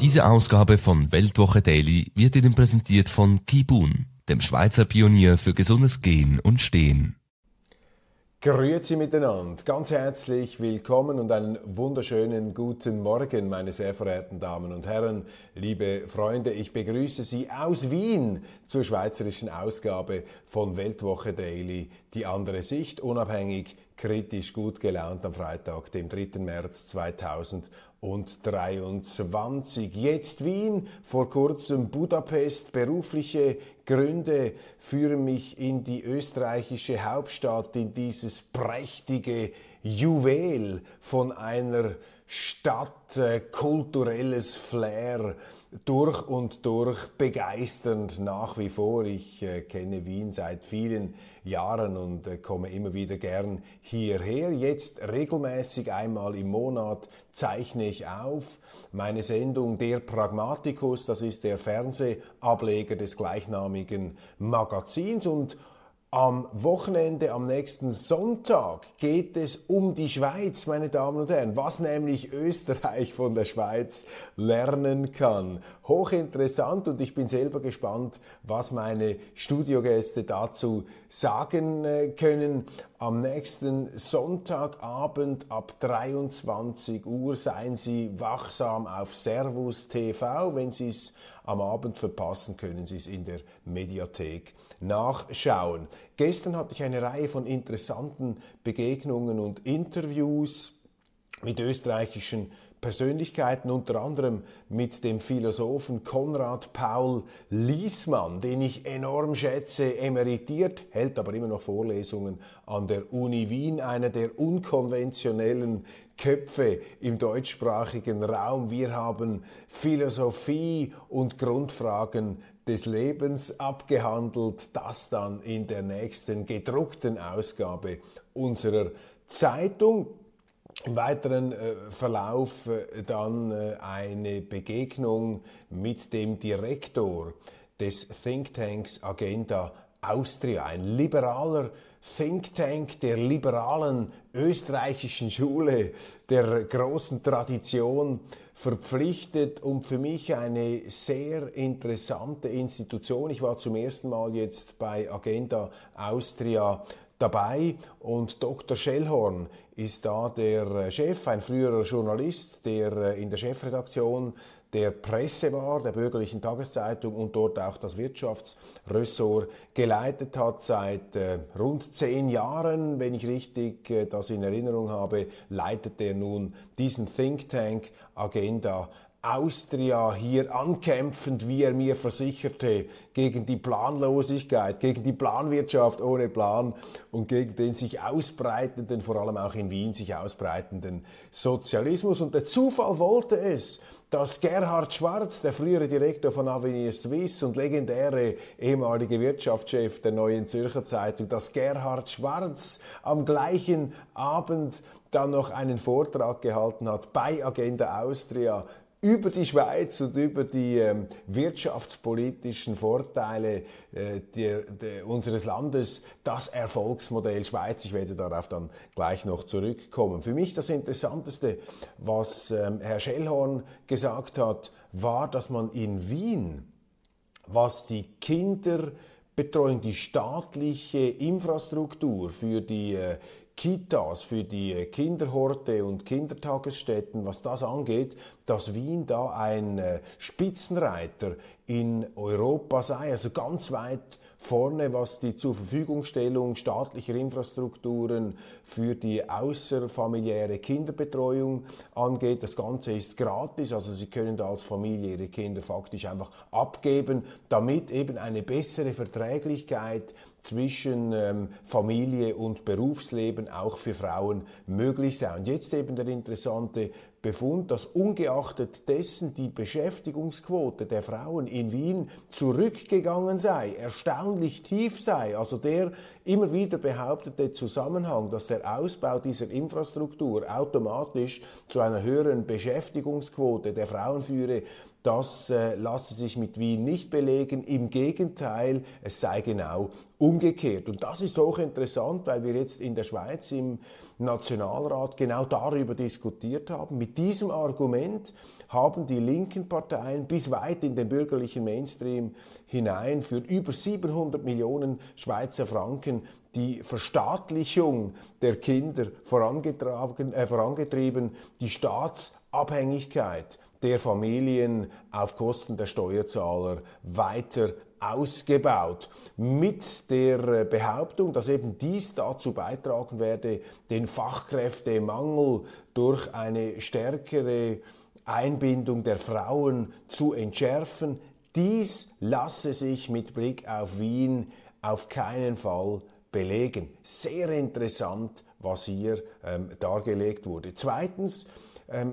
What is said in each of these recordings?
Diese Ausgabe von Weltwoche Daily wird Ihnen präsentiert von Kibun, dem Schweizer Pionier für gesundes Gehen und Stehen. Grüezi miteinander, ganz herzlich willkommen und einen wunderschönen guten Morgen, meine sehr verehrten Damen und Herren, liebe Freunde. Ich begrüße Sie aus Wien zur schweizerischen Ausgabe von Weltwoche Daily, die andere Sicht, unabhängig, kritisch, gut gelaunt am Freitag, dem 3. März 2023. Jetzt Wien, vor kurzem Budapest, berufliche Gründe führen mich in die österreichische Hauptstadt, in dieses prächtige Juwel von einer Stadt, äh, kulturelles Flair, durch und durch begeisternd nach wie vor. Ich äh, kenne Wien seit vielen Jahren und äh, komme immer wieder gern hierher. Jetzt regelmäßig einmal im Monat zeichne ich auf meine Sendung Der Pragmatikus, das ist der Fernsehableger des gleichnamigen Magazins und am Wochenende, am nächsten Sonntag geht es um die Schweiz, meine Damen und Herren, was nämlich Österreich von der Schweiz lernen kann. Hochinteressant und ich bin selber gespannt, was meine Studiogäste dazu sagen äh, können. Am nächsten Sonntagabend ab 23 Uhr seien Sie wachsam auf Servus TV, wenn Sie es am Abend verpassen, können Sie es in der Mediathek nachschauen. Gestern hatte ich eine Reihe von interessanten Begegnungen und Interviews mit österreichischen Persönlichkeiten, unter anderem mit dem Philosophen Konrad Paul Liesmann, den ich enorm schätze, emeritiert, hält aber immer noch Vorlesungen an der Uni Wien, einer der unkonventionellen Köpfe im deutschsprachigen Raum. Wir haben Philosophie und Grundfragen des Lebens abgehandelt, das dann in der nächsten gedruckten Ausgabe unserer Zeitung. Im weiteren äh, Verlauf äh, dann äh, eine Begegnung mit dem Direktor des Thinktanks Agenda Austria, ein liberaler Think Tank der liberalen österreichischen Schule, der großen Tradition verpflichtet und für mich eine sehr interessante Institution. Ich war zum ersten Mal jetzt bei Agenda Austria dabei und Dr. Schellhorn ist da der Chef, ein früherer Journalist, der in der Chefredaktion der Presse war, der bürgerlichen Tageszeitung und dort auch das Wirtschaftsressort geleitet hat seit äh, rund zehn Jahren, wenn ich richtig äh, das in Erinnerung habe, leitet er nun diesen Think Tank Agenda Austria hier ankämpfend, wie er mir versicherte, gegen die Planlosigkeit, gegen die Planwirtschaft ohne Plan und gegen den sich ausbreitenden, vor allem auch in Wien sich ausbreitenden Sozialismus. Und der Zufall wollte es, dass Gerhard Schwarz, der frühere Direktor von Avenir Suisse und legendäre ehemalige Wirtschaftschef der Neuen Zürcher Zeitung, dass Gerhard Schwarz am gleichen Abend dann noch einen Vortrag gehalten hat bei Agenda Austria über die Schweiz und über die ähm, wirtschaftspolitischen Vorteile äh, der, der, unseres Landes, das Erfolgsmodell Schweiz. Ich werde darauf dann gleich noch zurückkommen. Für mich das Interessanteste, was ähm, Herr Schellhorn gesagt hat, war, dass man in Wien, was die Kinderbetreuung, die staatliche Infrastruktur für die äh, Kitas, für die Kinderhorte und Kindertagesstätten, was das angeht, dass Wien da ein äh, Spitzenreiter in Europa sei, also ganz weit vorne, was die Zurverfügungstellung staatlicher Infrastrukturen für die außerfamiliäre Kinderbetreuung angeht. Das Ganze ist gratis, also Sie können da als Familie Ihre Kinder faktisch einfach abgeben, damit eben eine bessere Verträglichkeit zwischen ähm, Familie und Berufsleben auch für Frauen möglich sei. Und jetzt eben der interessante Befund, dass ungeachtet dessen die Beschäftigungsquote der Frauen in Wien zurückgegangen sei, erstaunlich tief sei. Also der immer wieder behauptete Zusammenhang, dass der Ausbau dieser Infrastruktur automatisch zu einer höheren Beschäftigungsquote der Frauen führe, das äh, lasse sich mit Wien nicht belegen. Im Gegenteil, es sei genau umgekehrt. Und das ist hochinteressant, weil wir jetzt in der Schweiz im Nationalrat genau darüber diskutiert haben. Mit diesem Argument haben die linken Parteien bis weit in den bürgerlichen Mainstream hinein für über 700 Millionen Schweizer Franken die Verstaatlichung der Kinder vorangetrieben, äh, vorangetrieben die Staatsabhängigkeit der Familien auf Kosten der Steuerzahler weiter ausgebaut. Mit der Behauptung, dass eben dies dazu beitragen werde, den Fachkräftemangel durch eine stärkere Einbindung der Frauen zu entschärfen. Dies lasse sich mit Blick auf Wien auf keinen Fall belegen. Sehr interessant, was hier ähm, dargelegt wurde. Zweitens,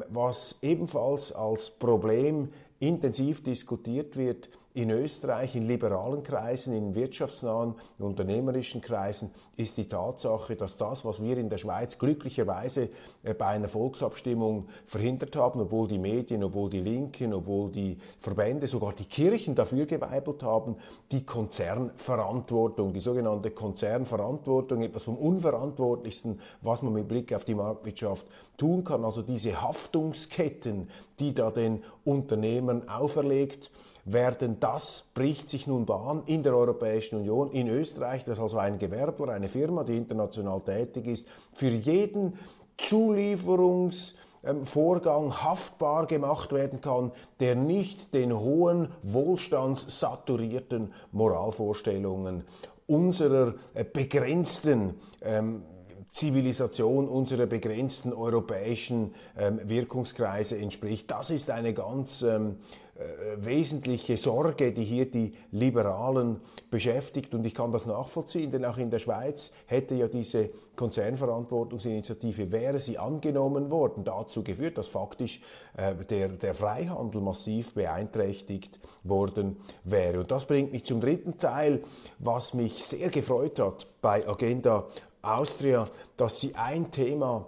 was ebenfalls als Problem intensiv diskutiert wird, in Österreich, in liberalen Kreisen, in wirtschaftsnahen, unternehmerischen Kreisen, ist die Tatsache, dass das, was wir in der Schweiz glücklicherweise äh, bei einer Volksabstimmung verhindert haben, obwohl die Medien, obwohl die Linken, obwohl die Verbände, sogar die Kirchen dafür geweibelt haben, die Konzernverantwortung, die sogenannte Konzernverantwortung, etwas vom Unverantwortlichsten, was man mit Blick auf die Marktwirtschaft tun kann. Also diese Haftungsketten, die da den Unternehmern auferlegt werden. Das bricht sich nun Bahn in der Europäischen Union, in Österreich, das also ein Gewerbler, eine Firma, die international tätig ist, für jeden Zulieferungsvorgang haftbar gemacht werden kann, der nicht den hohen, wohlstandssaturierten Moralvorstellungen unserer äh, begrenzten ähm, Zivilisation unserer begrenzten europäischen ähm, Wirkungskreise entspricht. Das ist eine ganz ähm, äh, wesentliche Sorge, die hier die Liberalen beschäftigt. Und ich kann das nachvollziehen, denn auch in der Schweiz hätte ja diese Konzernverantwortungsinitiative, wäre sie angenommen worden, dazu geführt, dass faktisch äh, der, der Freihandel massiv beeinträchtigt worden wäre. Und das bringt mich zum dritten Teil, was mich sehr gefreut hat bei Agenda Austria, dass sie ein Thema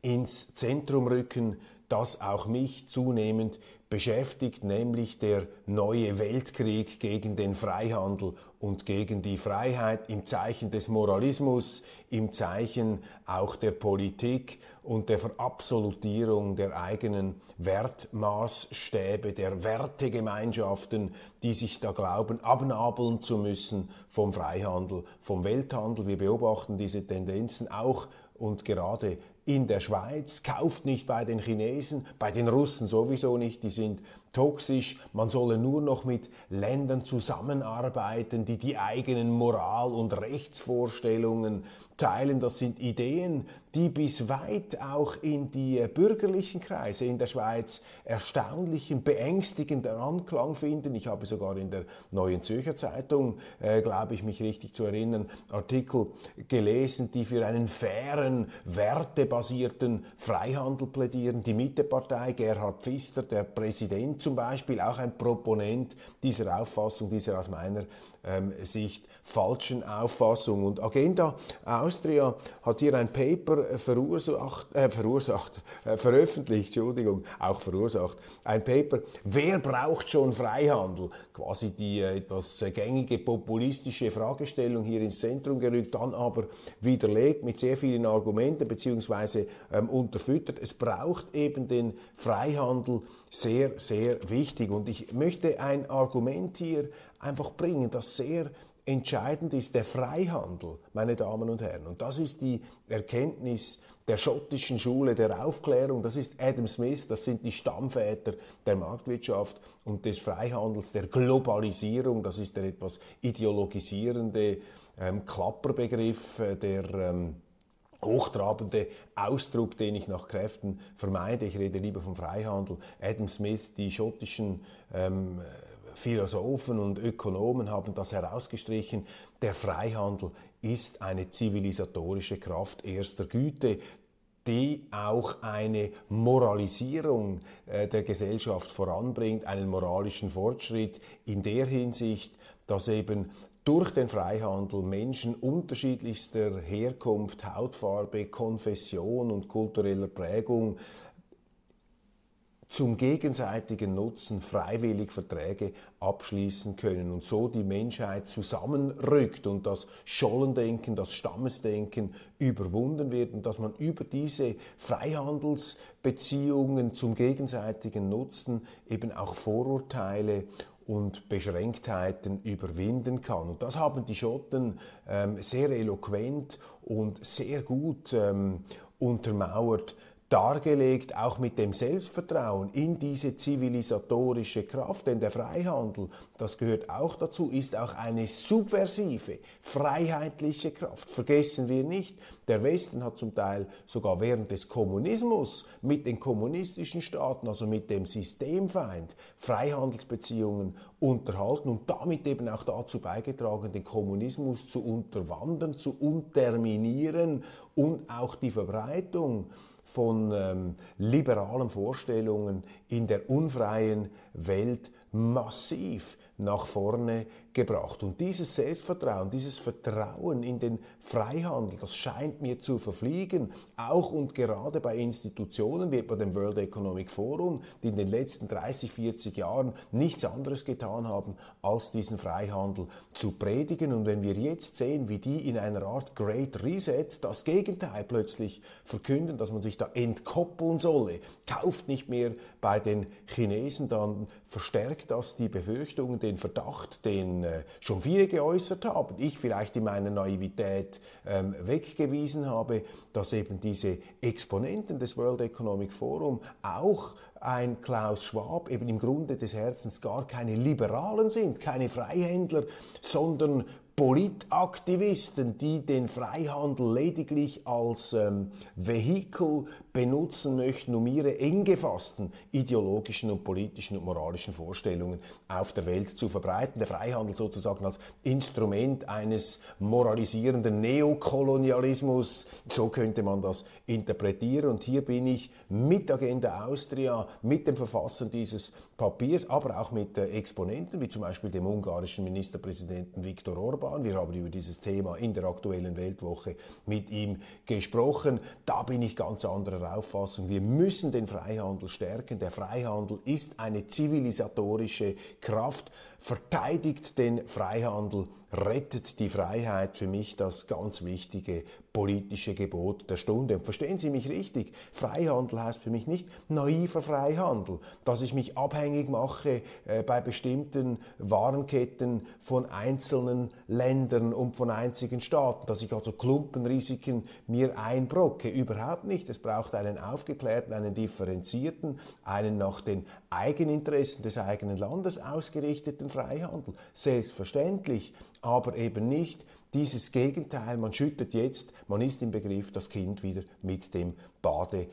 ins Zentrum rücken, das auch mich zunehmend beschäftigt, nämlich der neue Weltkrieg gegen den Freihandel und gegen die Freiheit im Zeichen des Moralismus, im Zeichen auch der Politik und der Verabsolutierung der eigenen Wertmaßstäbe, der Wertegemeinschaften, die sich da glauben, abnabeln zu müssen vom Freihandel, vom Welthandel. Wir beobachten diese Tendenzen auch und gerade in der Schweiz, kauft nicht bei den Chinesen, bei den Russen sowieso nicht, die sind toxisch, man solle nur noch mit Ländern zusammenarbeiten, die die eigenen Moral- und Rechtsvorstellungen teilen. Das sind Ideen, die bis weit auch in die bürgerlichen Kreise in der Schweiz erstaunlichen, beängstigenden Anklang finden. Ich habe sogar in der Neuen Zürcher Zeitung, äh, glaube ich mich richtig zu erinnern, Artikel gelesen, die für einen fairen, wertebasierten Freihandel plädieren. Die Mittepartei, Gerhard Pfister, der Präsident zum Beispiel, auch ein Proponent dieser Auffassung, dieser aus meiner Sicht falschen Auffassung. Und Agenda Austria hat hier ein Paper verursacht, äh, verursacht äh, veröffentlicht, Entschuldigung, auch verursacht, ein Paper, wer braucht schon Freihandel? Quasi die äh, etwas gängige populistische Fragestellung hier ins Zentrum gerückt, dann aber widerlegt mit sehr vielen Argumenten beziehungsweise ähm, unterfüttert. Es braucht eben den Freihandel sehr, sehr wichtig. Und ich möchte ein Argument hier einfach bringen, das sehr entscheidend ist der Freihandel, meine Damen und Herren. Und das ist die Erkenntnis der schottischen Schule der Aufklärung. Das ist Adam Smith, das sind die Stammväter der Marktwirtschaft und des Freihandels, der Globalisierung. Das ist der etwas ideologisierende ähm, Klapperbegriff, äh, der ähm, hochtrabende Ausdruck, den ich nach Kräften vermeide. Ich rede lieber vom Freihandel. Adam Smith, die schottischen ähm, Philosophen und Ökonomen haben das herausgestrichen, der Freihandel ist eine zivilisatorische Kraft erster Güte die auch eine Moralisierung äh, der Gesellschaft voranbringt, einen moralischen Fortschritt in der Hinsicht, dass eben durch den Freihandel Menschen unterschiedlichster Herkunft, Hautfarbe, Konfession und kultureller Prägung zum gegenseitigen Nutzen freiwillig Verträge abschließen können und so die Menschheit zusammenrückt und das Schollendenken, das Stammesdenken überwunden wird und dass man über diese Freihandelsbeziehungen zum gegenseitigen Nutzen eben auch Vorurteile und Beschränktheiten überwinden kann. Und das haben die Schotten ähm, sehr eloquent und sehr gut ähm, untermauert dargelegt, auch mit dem Selbstvertrauen in diese zivilisatorische Kraft. Denn der Freihandel, das gehört auch dazu, ist auch eine subversive, freiheitliche Kraft. Vergessen wir nicht, der Westen hat zum Teil sogar während des Kommunismus mit den kommunistischen Staaten, also mit dem Systemfeind, Freihandelsbeziehungen unterhalten und damit eben auch dazu beigetragen, den Kommunismus zu unterwandern, zu unterminieren und auch die Verbreitung von ähm, liberalen Vorstellungen in der unfreien Welt massiv nach vorne gebracht. Und dieses Selbstvertrauen, dieses Vertrauen in den Freihandel, das scheint mir zu verfliegen. Auch und gerade bei Institutionen wie bei dem World Economic Forum, die in den letzten 30, 40 Jahren nichts anderes getan haben, als diesen Freihandel zu predigen. Und wenn wir jetzt sehen, wie die in einer Art Great Reset das Gegenteil plötzlich verkünden, dass man sich da entkoppeln solle, kauft nicht mehr bei den Chinesen, dann verstärkt das die Befürchtungen, den Verdacht, den äh, schon viele geäußert haben, ich vielleicht in meiner Naivität ähm, weggewiesen habe, dass eben diese Exponenten des World Economic Forum auch ein Klaus Schwab eben im Grunde des Herzens gar keine Liberalen sind, keine Freihändler, sondern Politaktivisten, die den Freihandel lediglich als ähm, Vehikel benutzen möchten, um ihre eng gefassten ideologischen und politischen und moralischen Vorstellungen auf der Welt zu verbreiten. Der Freihandel sozusagen als Instrument eines moralisierenden Neokolonialismus, so könnte man das interpretieren. Und hier bin ich mit Agenda Austria, mit dem Verfassen dieses Papiers, aber auch mit äh, Exponenten, wie zum Beispiel dem ungarischen Ministerpräsidenten Viktor Orban. Wir haben über dieses Thema in der aktuellen Weltwoche mit ihm gesprochen. Da bin ich ganz anderer Auffassung. Wir müssen den Freihandel stärken. Der Freihandel ist eine zivilisatorische Kraft, verteidigt den Freihandel, rettet die Freiheit. Für mich das ganz wichtige politische Gebot der Stunde. Und verstehen Sie mich richtig, Freihandel heißt für mich nicht naiver Freihandel, dass ich mich abhängig mache äh, bei bestimmten Warenketten von einzelnen Ländern und von einzigen Staaten, dass ich also Klumpenrisiken mir einbrocke. Überhaupt nicht. Es braucht einen aufgeklärten, einen differenzierten, einen nach den Eigeninteressen des eigenen Landes ausgerichteten Freihandel. Selbstverständlich, aber eben nicht dieses Gegenteil, man schüttet jetzt, man ist im Begriff, das Kind wieder mit dem Bade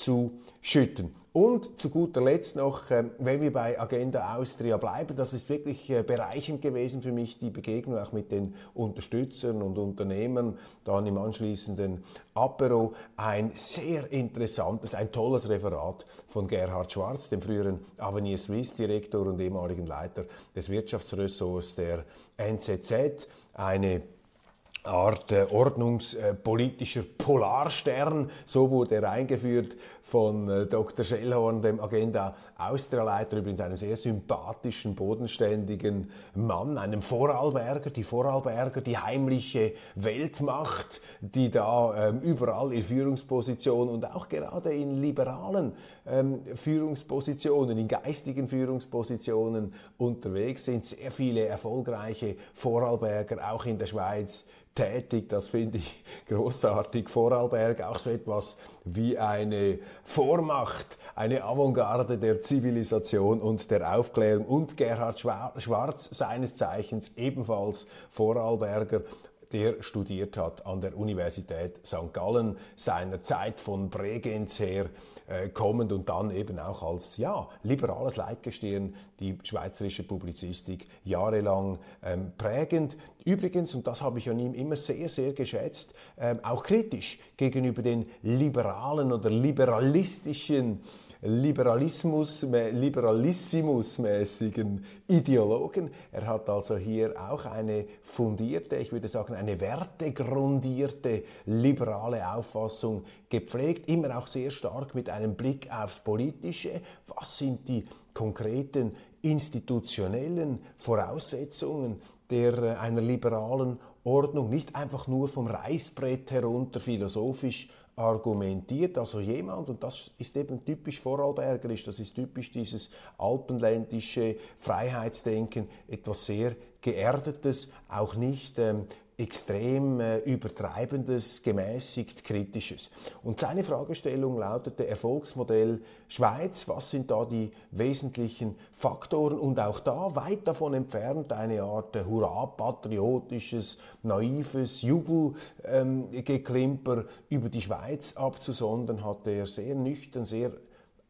auszuschütten. Und zu guter Letzt noch, ähm, wenn wir bei Agenda Austria bleiben, das ist wirklich äh, bereichend gewesen für mich, die Begegnung auch mit den Unterstützern und Unternehmern, dann im anschließenden Apero, ein sehr interessantes, ein tolles Referat von Gerhard Schwarz, dem früheren Avenir Swiss Direktor und ehemaligen Leiter des Wirtschaftsressorts der NZZ, eine Art äh, ordnungspolitischer Polarstern. So wurde er eingeführt von äh, Dr. Schellhorn, dem Agenda Austria-Leiter, übrigens einem sehr sympathischen, bodenständigen Mann, einem Vorarlberger, die Vorarlberger, die heimliche Weltmacht, die da ähm, überall in Führungspositionen und auch gerade in liberalen ähm, Führungspositionen, in geistigen Führungspositionen unterwegs sind. Sehr viele erfolgreiche Vorarlberger, auch in der Schweiz, tätig. Das finde ich großartig. Vorarlberg auch so etwas wie eine Vormacht, eine Avantgarde der Zivilisation und der Aufklärung. Und Gerhard Schwarz, seines Zeichens ebenfalls Vorarlberger, der studiert hat an der Universität St. Gallen, seiner Zeit von Bregenz her äh, kommend und dann eben auch als ja, liberales Leitgestirn die schweizerische Publizistik jahrelang ähm, prägend. Übrigens, und das habe ich an ihm immer sehr, sehr geschätzt, ähm, auch kritisch gegenüber den liberalen oder liberalistischen Liberalismus, Liberalissimus-mäßigen Ideologen. Er hat also hier auch eine fundierte, ich würde sagen, eine wertegrundierte liberale Auffassung gepflegt, immer auch sehr stark mit einem Blick aufs Politische. Was sind die konkreten institutionellen Voraussetzungen der, äh, einer liberalen Ordnung, nicht einfach nur vom Reißbrett herunter philosophisch argumentiert. Also jemand, und das ist eben typisch vorarlbergerisch, das ist typisch dieses alpenländische Freiheitsdenken, etwas sehr Geerdetes, auch nicht ähm, extrem äh, übertreibendes, gemäßigt kritisches. Und seine Fragestellung lautete Erfolgsmodell Schweiz, was sind da die wesentlichen Faktoren und auch da weit davon entfernt eine Art äh, hurra-patriotisches, naives Jubelgeklimper ähm, über die Schweiz abzusondern, hatte er sehr nüchtern, sehr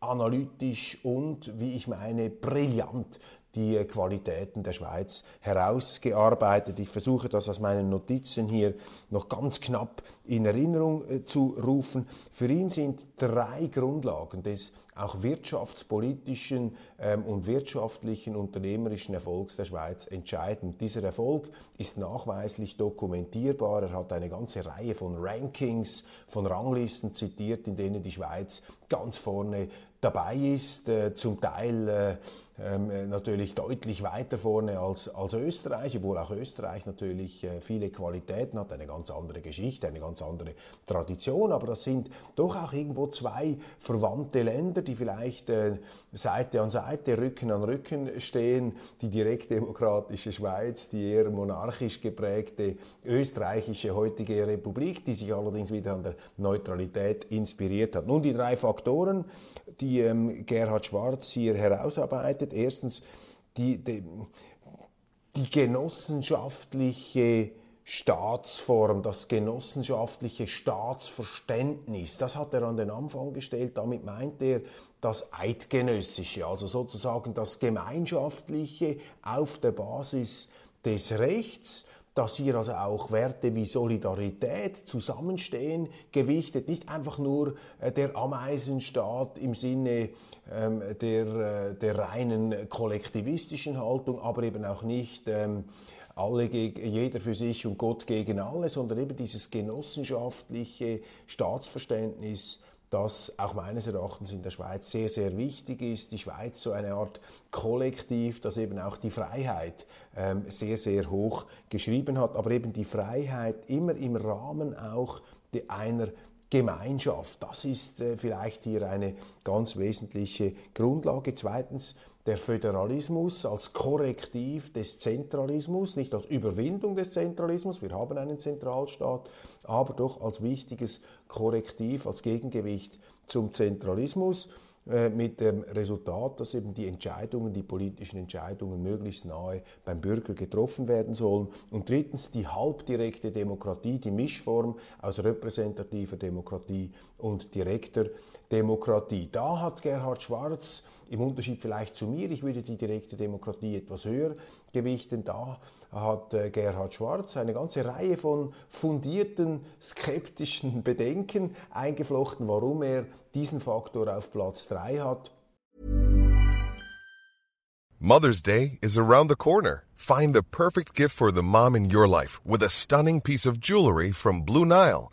analytisch und, wie ich meine, brillant die Qualitäten der Schweiz herausgearbeitet. Ich versuche das aus meinen Notizen hier noch ganz knapp in Erinnerung äh, zu rufen. Für ihn sind drei Grundlagen des auch wirtschaftspolitischen ähm, und wirtschaftlichen unternehmerischen Erfolgs der Schweiz entscheidend. Dieser Erfolg ist nachweislich dokumentierbar. Er hat eine ganze Reihe von Rankings, von Ranglisten zitiert, in denen die Schweiz ganz vorne dabei ist, äh, zum Teil äh, ähm, äh, natürlich deutlich weiter vorne als, als Österreich, obwohl auch Österreich natürlich äh, viele Qualitäten hat, eine ganz andere Geschichte, eine ganz andere Tradition, aber das sind doch auch irgendwo zwei verwandte Länder, die vielleicht äh, Seite an Seite, Rücken an Rücken stehen, die direktdemokratische Schweiz, die eher monarchisch geprägte österreichische heutige Republik, die sich allerdings wieder an der Neutralität inspiriert hat. Nun die drei Faktoren, die ähm, Gerhard Schwarz hier herausarbeitet. Erstens die, die, die genossenschaftliche Staatsform, das genossenschaftliche Staatsverständnis, das hat er an den Anfang gestellt. Damit meint er das Eidgenössische, also sozusagen das Gemeinschaftliche auf der Basis des Rechts dass hier also auch Werte wie Solidarität, Zusammenstehen gewichtet, nicht einfach nur äh, der Ameisenstaat im Sinne ähm, der, äh, der reinen kollektivistischen Haltung, aber eben auch nicht ähm, alle jeder für sich und Gott gegen alle, sondern eben dieses genossenschaftliche Staatsverständnis, das auch meines Erachtens in der Schweiz sehr, sehr wichtig ist. Die Schweiz so eine Art Kollektiv, das eben auch die Freiheit ähm, sehr, sehr hoch geschrieben hat, aber eben die Freiheit immer im Rahmen auch einer Gemeinschaft. Das ist äh, vielleicht hier eine ganz wesentliche Grundlage. Zweitens der Föderalismus als Korrektiv des Zentralismus, nicht als Überwindung des Zentralismus, wir haben einen Zentralstaat, aber doch als wichtiges Korrektiv, als Gegengewicht zum Zentralismus. Äh, mit dem Resultat, dass eben die Entscheidungen, die politischen Entscheidungen möglichst nahe beim Bürger getroffen werden sollen. Und drittens die halbdirekte Demokratie, die Mischform aus repräsentativer Demokratie und direkter Demokratie. Da hat Gerhard Schwarz im Unterschied vielleicht zu mir, ich würde die direkte Demokratie etwas höher gewichten, da hat äh, Gerhard Schwarz eine ganze Reihe von fundierten skeptischen Bedenken eingeflochten, warum er diesen Faktor auf Platz 3 hat. Mother's Day is around the corner. Find the perfect gift for the mom in your life with a stunning piece of jewelry from Blue Nile.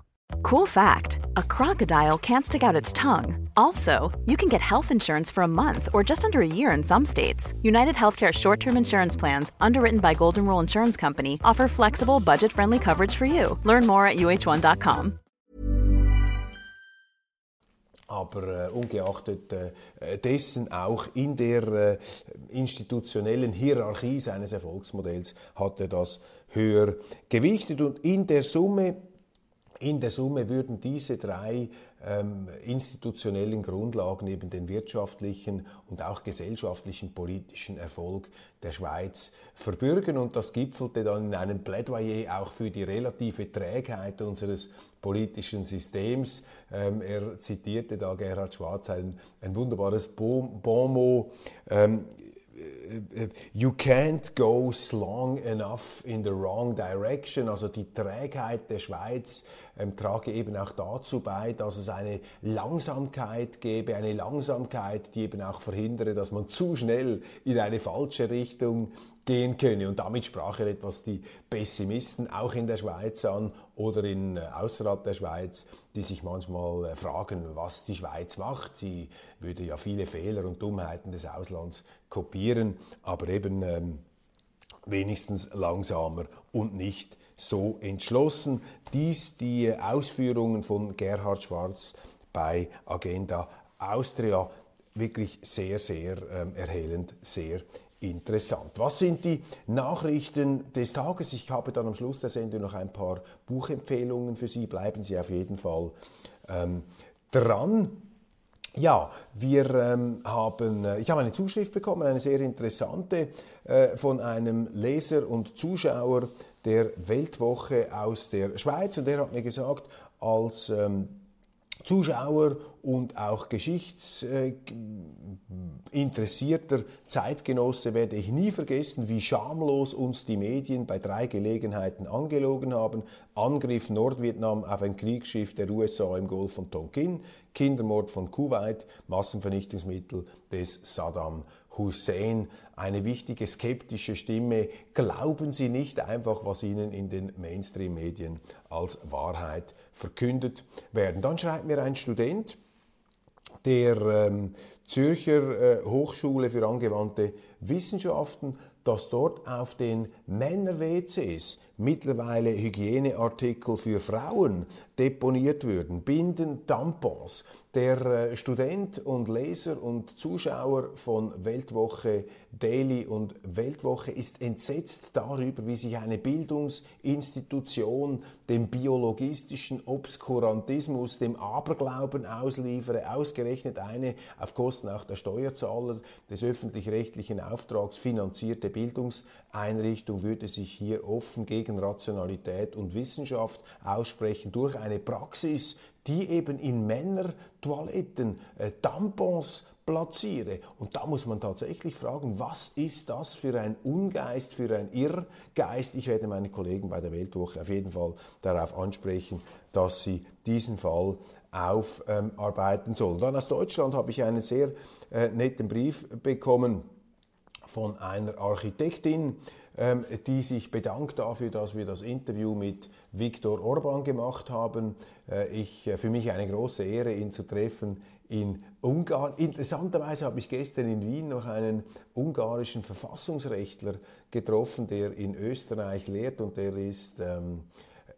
Cool fact a crocodile can't stick out its tongue. Also, you can get health insurance for a month or just under a year in some states. United Healthcare short term insurance plans, underwritten by Golden Rule Insurance Company, offer flexible, budget friendly coverage for you. Learn more at uh1.com. aber äh, ungeachtet äh, dessen auch in der äh, institutionellen Hierarchie seines Erfolgsmodells hat er das höher gewichtet und in der Summe in der Summe würden diese drei ähm, institutionellen Grundlagen eben den wirtschaftlichen und auch gesellschaftlichen politischen Erfolg der Schweiz verbürgen. Und das gipfelte dann in einem Plädoyer auch für die relative Trägheit unseres politischen Systems. Ähm, er zitierte da Gerhard Schwarz ein, ein wunderbares Bonmot. Ähm, you can't go long enough in the wrong direction. Also die Trägheit der Schweiz ähm, trage eben auch dazu bei, dass es eine Langsamkeit gäbe, eine Langsamkeit, die eben auch verhindere, dass man zu schnell in eine falsche Richtung gehen könne. Und damit sprach er etwas die Pessimisten auch in der Schweiz an oder in, äh, außerhalb der Schweiz, die sich manchmal äh, fragen, was die Schweiz macht. Sie würde ja viele Fehler und Dummheiten des Auslands kopieren, aber eben ähm, wenigstens langsamer und nicht so entschlossen. Dies die Ausführungen von Gerhard Schwarz bei Agenda Austria wirklich sehr, sehr ähm, erhellend, sehr interessant. Was sind die Nachrichten des Tages? Ich habe dann am Schluss der Sendung noch ein paar Buchempfehlungen für Sie. Bleiben Sie auf jeden Fall ähm, dran. Ja, wir ähm, haben, äh, ich habe eine Zuschrift bekommen, eine sehr interessante, äh, von einem Leser und Zuschauer der Weltwoche aus der Schweiz. Und der hat mir gesagt, als ähm, Zuschauer und auch geschichtsinteressierter Zeitgenosse werde ich nie vergessen, wie schamlos uns die Medien bei drei Gelegenheiten angelogen haben. Angriff Nordvietnam auf ein Kriegsschiff der USA im Golf von Tonkin, Kindermord von Kuwait, Massenvernichtungsmittel des Saddam Hussein eine wichtige skeptische Stimme. Glauben Sie nicht einfach, was Ihnen in den Mainstream-Medien als Wahrheit verkündet werden. Dann schreibt mir ein Student der ähm, Zürcher äh, Hochschule für angewandte Wissenschaften, dass dort auf den Männer-WCs mittlerweile Hygieneartikel für Frauen deponiert würden, Binden, Tampons. Der äh, Student und Leser und Zuschauer von Weltwoche Daily und Weltwoche ist entsetzt darüber, wie sich eine Bildungsinstitution dem biologistischen Obskurantismus, dem Aberglauben ausliefere, ausgerechnet eine auf Kosten auch der Steuerzahler des öffentlich-rechtlichen Auftrags finanzierte Bildungseinrichtung würde sich hier offen gegen Rationalität und Wissenschaft aussprechen durch eine Praxis, die eben in Männertoiletten äh, Tampons platziere. Und da muss man tatsächlich fragen, was ist das für ein Ungeist, für ein Irrgeist? Ich werde meine Kollegen bei der Weltwoche auf jeden Fall darauf ansprechen, dass sie diesen Fall aufarbeiten sollen. Dann aus Deutschland habe ich einen sehr äh, netten Brief bekommen von einer Architektin, ähm, die sich bedankt dafür, dass wir das Interview mit Viktor Orban gemacht haben. Äh, ich, äh, für mich eine große Ehre, ihn zu treffen in Ungarn. Interessanterweise habe ich gestern in Wien noch einen ungarischen Verfassungsrechtler getroffen, der in Österreich lehrt und der ist ähm,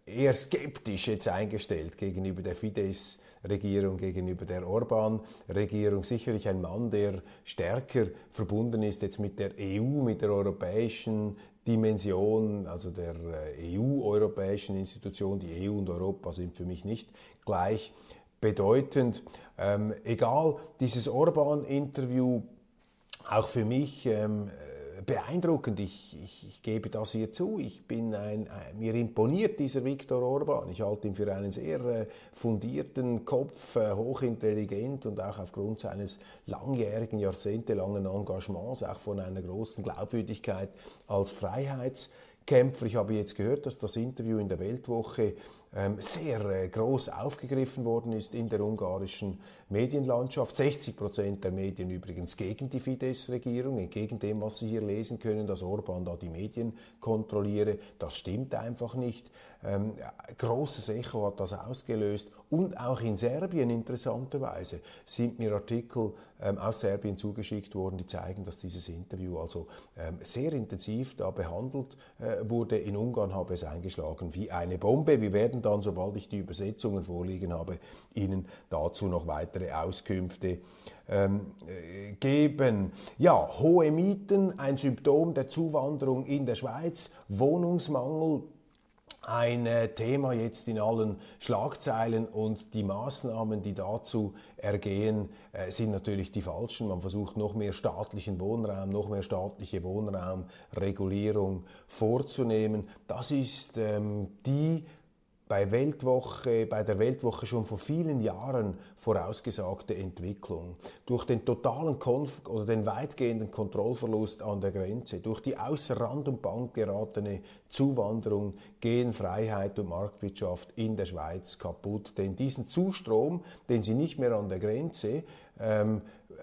eher skeptisch jetzt eingestellt gegenüber der Fidesz Regierung gegenüber der Orban-Regierung. Sicherlich ein Mann, der stärker verbunden ist jetzt mit der EU, mit der europäischen Dimension, also der äh, EU-europäischen Institution. Die EU und Europa sind für mich nicht gleich bedeutend. Ähm, egal, dieses Orban-Interview, auch für mich ähm, beeindruckend. Ich, ich, ich, gebe das hier zu. Ich bin ein, mir imponiert dieser Viktor Orban. Ich halte ihn für einen sehr äh, fundierten Kopf, äh, hochintelligent und auch aufgrund seines langjährigen, jahrzehntelangen Engagements, auch von einer großen Glaubwürdigkeit als Freiheitskämpfer. Ich habe jetzt gehört, dass das Interview in der Weltwoche ähm, sehr äh, groß aufgegriffen worden ist in der ungarischen Medienlandschaft. 60 Prozent der Medien übrigens gegen die Fidesz-Regierung, entgegen dem, was Sie hier lesen können, dass Orban da die Medien kontrolliere. Das stimmt einfach nicht. Ähm, großes Echo hat das ausgelöst. Und auch in Serbien, interessanterweise, sind mir Artikel ähm, aus Serbien zugeschickt worden, die zeigen, dass dieses Interview also ähm, sehr intensiv da behandelt äh, wurde. In Ungarn habe es eingeschlagen wie eine Bombe. Wir werden dann, sobald ich die Übersetzungen vorliegen habe, Ihnen dazu noch weitere Auskünfte ähm, äh, geben. Ja, hohe Mieten, ein Symptom der Zuwanderung in der Schweiz, Wohnungsmangel, ein äh, Thema jetzt in allen Schlagzeilen und die Maßnahmen, die dazu ergehen, äh, sind natürlich die falschen. Man versucht noch mehr staatlichen Wohnraum, noch mehr staatliche Wohnraumregulierung vorzunehmen. Das ist ähm, die bei Weltwoche, bei der Weltwoche schon vor vielen Jahren vorausgesagte Entwicklung. Durch den totalen Konf oder den weitgehenden Kontrollverlust an der Grenze, durch die außer Rand und Bank geratene Zuwanderung gehen Freiheit und Marktwirtschaft in der Schweiz kaputt. Denn diesen Zustrom, den sie nicht mehr an der Grenze ähm,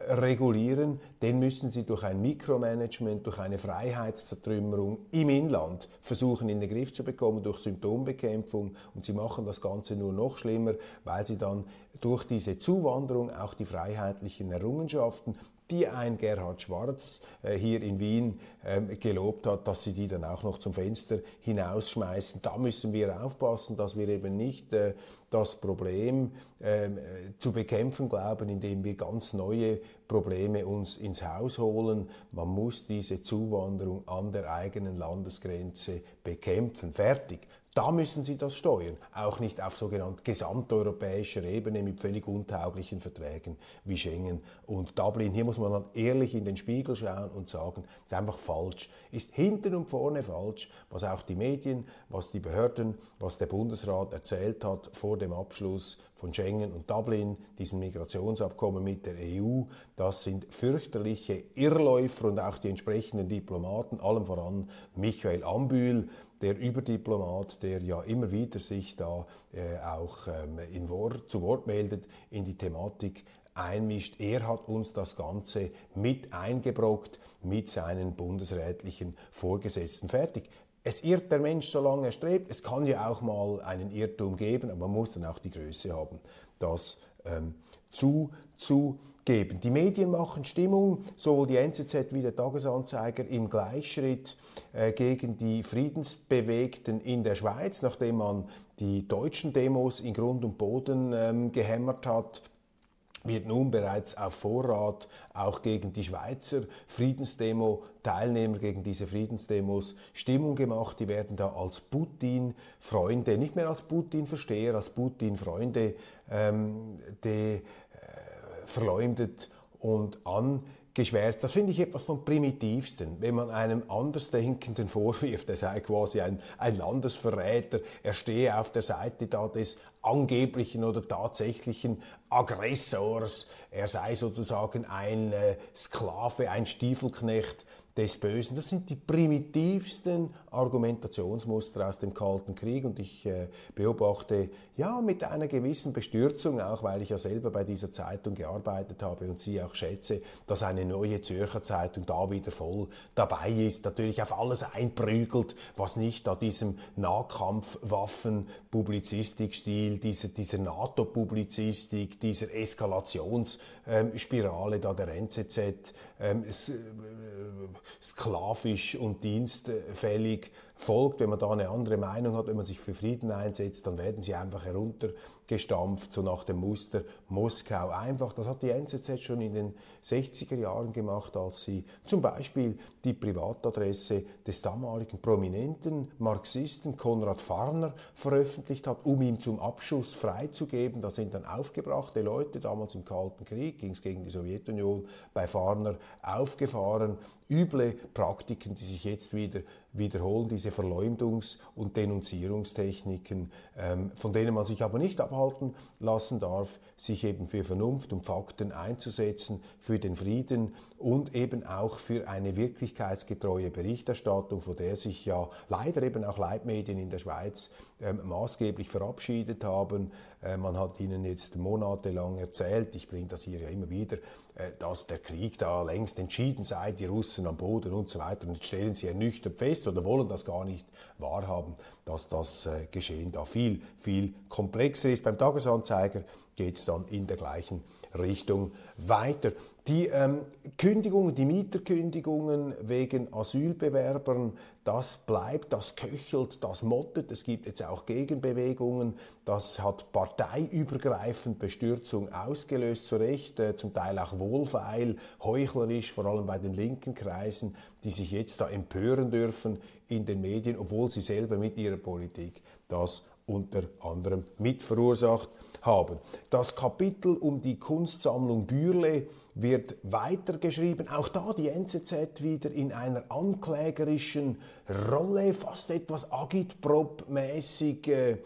regulieren, den müssen sie durch ein Mikromanagement, durch eine Freiheitszertrümmerung im Inland versuchen in den Griff zu bekommen, durch Symptombekämpfung. Und sie machen das Ganze nur noch schlimmer, weil sie dann durch diese Zuwanderung auch die freiheitlichen Errungenschaften die ein Gerhard Schwarz äh, hier in Wien ähm, gelobt hat, dass sie die dann auch noch zum Fenster hinausschmeißen. Da müssen wir aufpassen, dass wir eben nicht äh, das Problem ähm, äh, zu bekämpfen glauben, indem wir ganz neue Probleme uns ins Haus holen. Man muss diese Zuwanderung an der eigenen Landesgrenze bekämpfen. Fertig. Da müssen Sie das steuern, auch nicht auf sogenannt gesamteuropäischer Ebene mit völlig untauglichen Verträgen wie Schengen und Dublin. Hier muss man dann ehrlich in den Spiegel schauen und sagen, ist einfach falsch, ist hinten und vorne falsch, was auch die Medien, was die Behörden, was der Bundesrat erzählt hat vor dem Abschluss von Schengen und Dublin, diesem Migrationsabkommen mit der EU. Das sind fürchterliche Irrläufer und auch die entsprechenden Diplomaten, allem voran Michael Ambühl, der Überdiplomat, der ja immer wieder sich da äh, auch ähm, in Wort, zu Wort meldet, in die Thematik einmischt. Er hat uns das Ganze mit eingebrockt mit seinen bundesrätlichen Vorgesetzten. Fertig. Es irrt der Mensch, solange er strebt. Es kann ja auch mal einen Irrtum geben, aber man muss dann auch die Größe haben, das ähm, zuzugeben. Die Medien machen Stimmung, sowohl die NZZ wie der Tagesanzeiger im Gleichschritt äh, gegen die Friedensbewegten in der Schweiz, nachdem man die deutschen Demos in Grund und Boden ähm, gehämmert hat wird nun bereits auf Vorrat auch gegen die Schweizer Friedensdemo-Teilnehmer, gegen diese Friedensdemos Stimmung gemacht. Die werden da als Putin-Freunde, nicht mehr als Putin-Versteher, als Putin-Freunde ähm, äh, verleumdet und an geschwärzt. Das finde ich etwas vom Primitivsten, wenn man einem Andersdenkenden vorwirft, er sei quasi ein, ein Landesverräter, er stehe auf der Seite da des angeblichen oder tatsächlichen Aggressors, er sei sozusagen ein äh, Sklave, ein Stiefelknecht des Bösen. Das sind die primitivsten Argumentationsmuster aus dem Kalten Krieg und ich äh, beobachte ja mit einer gewissen Bestürzung, auch weil ich ja selber bei dieser Zeitung gearbeitet habe und sie auch schätze, dass eine neue Zürcher Zeitung da wieder voll dabei ist, natürlich auf alles einprügelt, was nicht da diesem Nahkampfwaffen-Publizistikstil, dieser, dieser NATO-Publizistik, dieser Eskalationsspirale da der NZZ ähm, äh, sklavisch und dienstfällig folgt. Wenn man da eine andere Meinung hat, wenn man sich für Frieden einsetzt, dann werden sie einfach heruntergestampft, so nach dem Muster Moskau. Einfach, das hat die NZZ schon in den 60er Jahren gemacht, als sie zum Beispiel die Privatadresse des damaligen prominenten Marxisten Konrad Farner veröffentlicht hat, um ihm zum Abschuss freizugeben. Da sind dann aufgebrachte Leute, damals im Kalten Krieg ging es gegen die Sowjetunion, bei Farner aufgefahren. Üble Praktiken, die sich jetzt wieder wiederholen, diese Verleumdungs- und Denunzierungstechniken, ähm, von denen man sich aber nicht abhalten lassen darf, sich eben für Vernunft und Fakten einzusetzen, für den Frieden und eben auch für eine wirklichkeitsgetreue Berichterstattung, von der sich ja leider eben auch Leitmedien in der Schweiz ähm, maßgeblich verabschiedet haben. Äh, man hat ihnen jetzt monatelang erzählt, ich bringe das hier ja immer wieder, dass der Krieg da längst entschieden sei, die Russen am Boden und so weiter. Und jetzt stellen sie ernüchtert fest oder wollen das gar nicht wahrhaben, dass das äh, Geschehen da viel, viel komplexer ist. Beim Tagesanzeiger geht es dann in der gleichen Richtung weiter. Die ähm, Kündigungen, die Mieterkündigungen wegen Asylbewerbern, das bleibt, das köchelt, das mottet. Es gibt jetzt auch Gegenbewegungen. Das hat parteiübergreifend Bestürzung ausgelöst, zu Recht, äh, zum Teil auch wohlfeil, heuchlerisch, vor allem bei den linken Kreisen, die sich jetzt da empören dürfen in den Medien, obwohl sie selber mit ihrer Politik das unter anderem mitverursacht haben. Das Kapitel um die Kunstsammlung Bürle wird weitergeschrieben. Auch da die NZZ wieder in einer anklägerischen Rolle, fast etwas Agitprop-mäßig. Äh,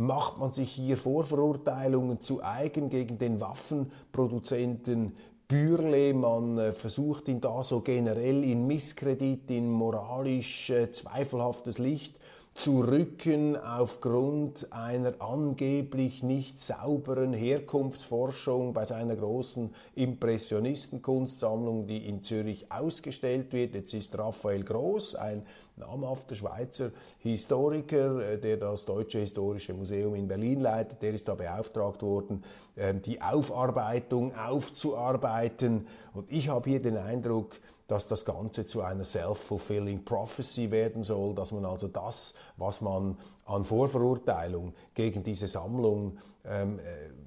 macht man sich hier Vorverurteilungen zu eigen gegen den Waffenproduzenten Bürle, man äh, versucht ihn da so generell in Misskredit, in moralisch äh, zweifelhaftes Licht zu rücken aufgrund einer angeblich nicht sauberen Herkunftsforschung bei seiner großen Impressionistenkunstsammlung, die in Zürich ausgestellt wird. Jetzt ist Raphael Groß, ein namhafter Schweizer Historiker, äh, der das Deutsche Historische Museum in Berlin leitet, der ist da beauftragt worden, ähm, die Aufarbeitung aufzuarbeiten. Und ich habe hier den Eindruck, dass das Ganze zu einer self-fulfilling prophecy werden soll, dass man also das, was man an Vorverurteilung gegen diese Sammlung ähm, äh,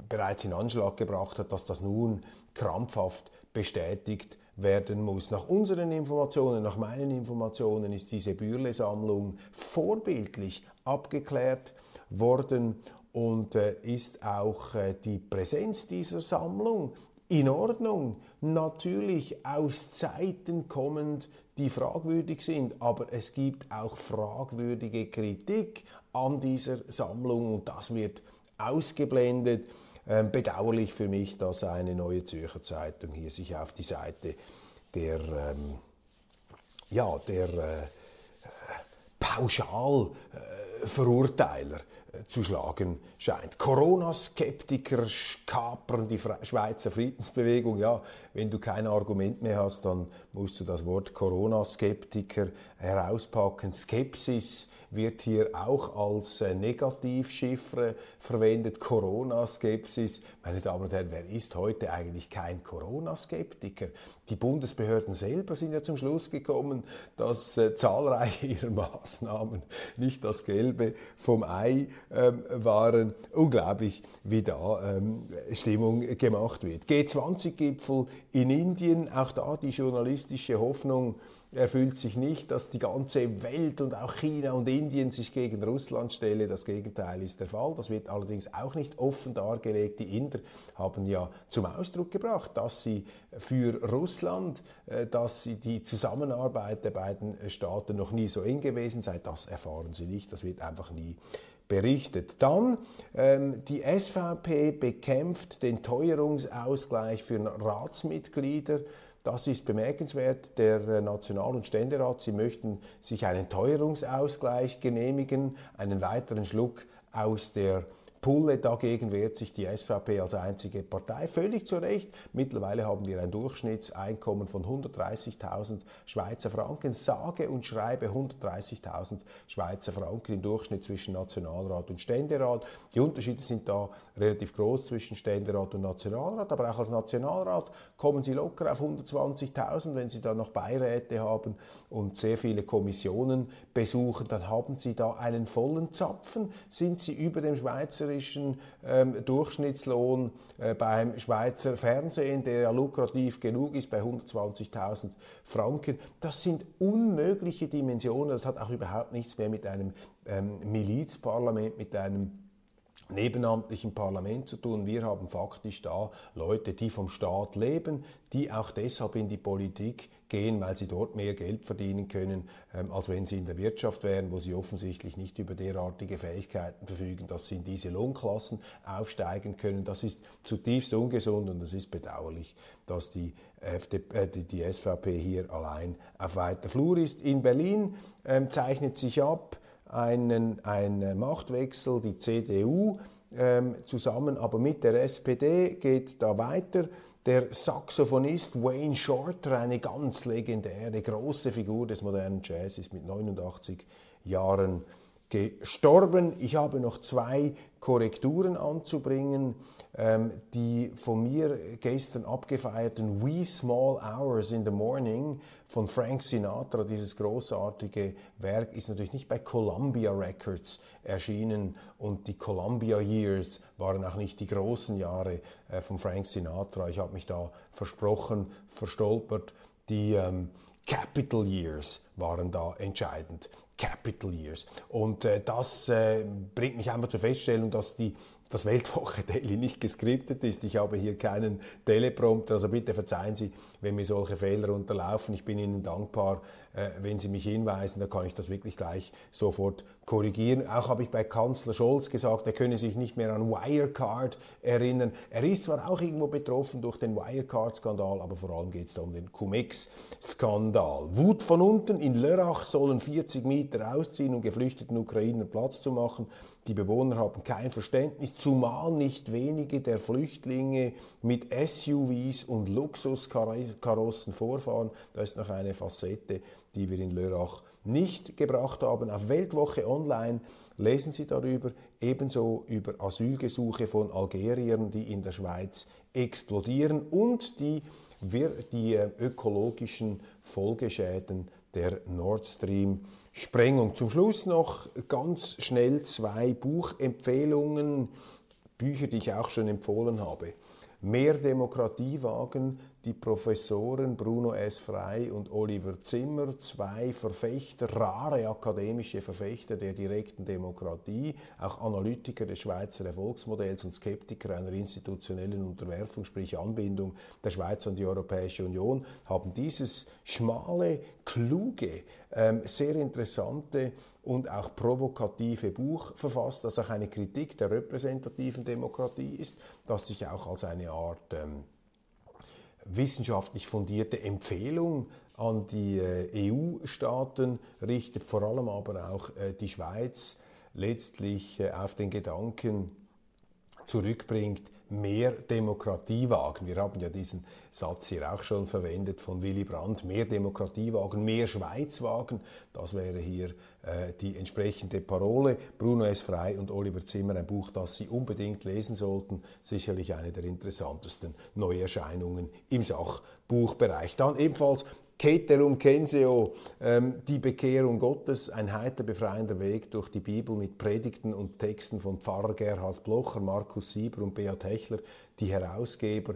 bereits in Anschlag gebracht hat, dass das nun krampfhaft bestätigt werden muss. Nach unseren Informationen, nach meinen Informationen ist diese Bürle-Sammlung vorbildlich abgeklärt worden und äh, ist auch äh, die Präsenz dieser Sammlung in Ordnung, natürlich aus Zeiten kommend, die fragwürdig sind, aber es gibt auch fragwürdige Kritik an dieser Sammlung und das wird ausgeblendet. Ähm, bedauerlich für mich, dass eine neue Zürcher Zeitung hier sich auf die Seite der, ähm, ja, der äh, Pauschalverurteiler äh, zu schlagen scheint. Corona-Skeptiker kapern die Schweizer Friedensbewegung. Ja, wenn du kein Argument mehr hast, dann musst du das Wort Corona-Skeptiker herauspacken. Skepsis wird hier auch als äh, Negativchiffre verwendet. Corona-Skepsis. Meine Damen und Herren, wer ist heute eigentlich kein Corona-Skeptiker? Die Bundesbehörden selber sind ja zum Schluss gekommen, dass äh, zahlreiche ihrer Maßnahmen nicht das Gelbe vom Ei ähm, waren. Unglaublich, wie da ähm, Stimmung gemacht wird. G20-Gipfel in Indien, auch da die journalistische Hoffnung, erfüllt sich nicht, dass die ganze Welt und auch China und Indien sich gegen Russland stelle. Das Gegenteil ist der Fall. Das wird allerdings auch nicht offen dargelegt. Die Inder haben ja zum Ausdruck gebracht, dass sie für Russland, äh, dass sie die Zusammenarbeit der beiden Staaten noch nie so eng gewesen sei. Das erfahren sie nicht. Das wird einfach nie berichtet. Dann ähm, die SVP bekämpft den Teuerungsausgleich für Ratsmitglieder. Das ist bemerkenswert. Der äh, National- und Ständerat, sie möchten sich einen Teuerungsausgleich genehmigen, einen weiteren Schluck aus der Pulle. Dagegen wehrt sich die SVP als einzige Partei. Völlig zu Recht. Mittlerweile haben wir ein Durchschnittseinkommen von 130.000 Schweizer Franken. Sage und schreibe 130.000 Schweizer Franken im Durchschnitt zwischen Nationalrat und Ständerat. Die Unterschiede sind da relativ groß zwischen Ständerat und Nationalrat. Aber auch als Nationalrat kommen Sie locker auf 120.000. Wenn Sie da noch Beiräte haben und sehr viele Kommissionen besuchen, dann haben Sie da einen vollen Zapfen. Sind Sie über dem Schweizer schweizerischen ähm, Durchschnittslohn äh, beim Schweizer Fernsehen, der ja lukrativ genug ist, bei 120.000 Franken. Das sind unmögliche Dimensionen. Das hat auch überhaupt nichts mehr mit einem ähm, Milizparlament, mit einem nebenamtlichen Parlament zu tun. Wir haben faktisch da Leute, die vom Staat leben, die auch deshalb in die Politik gehen, weil sie dort mehr Geld verdienen können, ähm, als wenn sie in der Wirtschaft wären, wo sie offensichtlich nicht über derartige Fähigkeiten verfügen, dass sie in diese Lohnklassen aufsteigen können. Das ist zutiefst ungesund und es ist bedauerlich, dass die, FDP, äh, die, die SVP hier allein auf weiter Flur ist. In Berlin ähm, zeichnet sich ab, einen, ein Machtwechsel, die CDU ähm, zusammen, aber mit der SPD geht da weiter. Der Saxophonist Wayne Shorter, eine ganz legendäre, große Figur des modernen Jazz, ist mit 89 Jahren gestorben. Ich habe noch zwei Korrekturen anzubringen. Ähm, die von mir gestern abgefeierten We Small Hours in the Morning von Frank Sinatra, dieses großartige Werk, ist natürlich nicht bei Columbia Records erschienen und die Columbia Years waren auch nicht die großen Jahre äh, von Frank Sinatra. Ich habe mich da versprochen, verstolpert. Die ähm, Capital Years waren da entscheidend. Capital Years. Und äh, das äh, bringt mich einfach zur Feststellung, dass die das Weltwoche Daily nicht geskriptet ist. Ich habe hier keinen Teleprompter, also bitte verzeihen Sie, wenn mir solche Fehler unterlaufen. Ich bin Ihnen dankbar, äh, wenn Sie mich hinweisen, dann kann ich das wirklich gleich sofort korrigieren. Auch habe ich bei Kanzler Scholz gesagt, er könne sich nicht mehr an Wirecard erinnern. Er ist zwar auch irgendwo betroffen durch den Wirecard-Skandal, aber vor allem geht es um den Cum-Ex-Skandal. Wut von unten, in Lörrach sollen 40 Meter ausziehen, um geflüchteten Ukrainern Platz zu machen. Die Bewohner haben kein Verständnis, zumal nicht wenige der Flüchtlinge mit SUVs und Luxuskarossen vorfahren. Da ist noch eine Facette, die wir in Lörrach nicht gebracht haben. Auf Weltwoche Online lesen Sie darüber, ebenso über Asylgesuche von Algeriern, die in der Schweiz explodieren und die, die äh, ökologischen Folgeschäden der Nord Stream Sprengung. Zum Schluss noch ganz schnell zwei Buchempfehlungen, Bücher, die ich auch schon empfohlen habe. Mehr Demokratie wagen, die Professoren Bruno S. Frey und Oliver Zimmer, zwei Verfechter, rare akademische Verfechter der direkten Demokratie, auch Analytiker des Schweizer Erfolgsmodells und Skeptiker einer institutionellen Unterwerfung, sprich Anbindung der Schweiz an die Europäische Union, haben dieses schmale, kluge, ähm, sehr interessante und auch provokative Buch verfasst, das auch eine Kritik der repräsentativen Demokratie ist, das sich auch als eine Art ähm, wissenschaftlich fundierte Empfehlung an die äh, EU-Staaten richtet, vor allem aber auch äh, die Schweiz letztlich äh, auf den Gedanken zurückbringt, mehr Demokratie wagen. Wir haben ja diesen Satz hier auch schon verwendet von Willy Brandt, mehr Demokratie wagen, mehr Schweiz wagen. Das wäre hier äh, die entsprechende Parole. Bruno S. Frey und Oliver Zimmer, ein Buch, das Sie unbedingt lesen sollten. Sicherlich eine der interessantesten Neuerscheinungen im Sachbuchbereich. Dann ebenfalls Keterum Kenseo, ähm, die Bekehrung Gottes, ein heiter befreiender Weg durch die Bibel mit Predigten und Texten von Pfarrer Gerhard Blocher, Markus Sieber und Beat Hechler, die Herausgeber.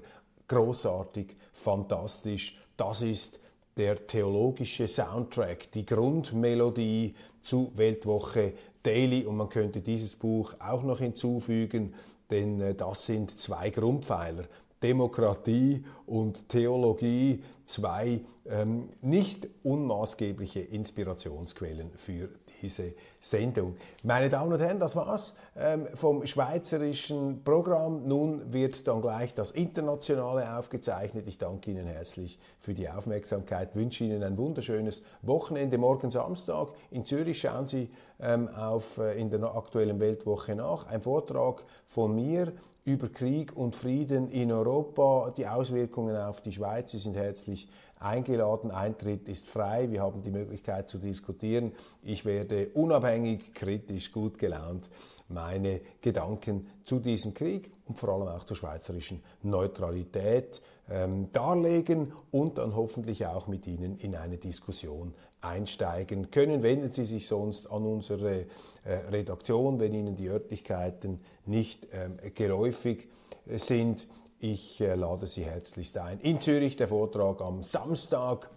Großartig, fantastisch. Das ist der theologische Soundtrack, die Grundmelodie zu Weltwoche Daily und man könnte dieses Buch auch noch hinzufügen, denn äh, das sind zwei Grundpfeiler Demokratie und Theologie zwei ähm, nicht unmaßgebliche Inspirationsquellen für diese Sendung. Meine Damen und Herren, das war's ähm, vom schweizerischen Programm. Nun wird dann gleich das Internationale aufgezeichnet. Ich danke Ihnen herzlich für die Aufmerksamkeit, wünsche Ihnen ein wunderschönes Wochenende. Morgen Samstag in Zürich schauen Sie ähm, auf, äh, in der aktuellen Weltwoche nach. Ein Vortrag von mir über Krieg und Frieden in Europa, die Auswirkungen auf die Schweiz. Sie sind herzlich eingeladen. Eintritt ist frei. Wir haben die Möglichkeit zu diskutieren. Ich werde unabhängig, kritisch, gut gelaunt meine Gedanken zu diesem Krieg und vor allem auch zur schweizerischen Neutralität ähm, darlegen und dann hoffentlich auch mit Ihnen in eine Diskussion einsteigen können. Wenden Sie sich sonst an unsere äh, Redaktion, wenn Ihnen die Örtlichkeiten nicht ähm, geläufig äh, sind. Ich äh, lade Sie herzlichst ein. In Zürich der Vortrag am Samstag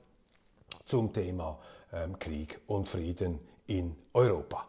zum Thema ähm, Krieg und Frieden in Europa.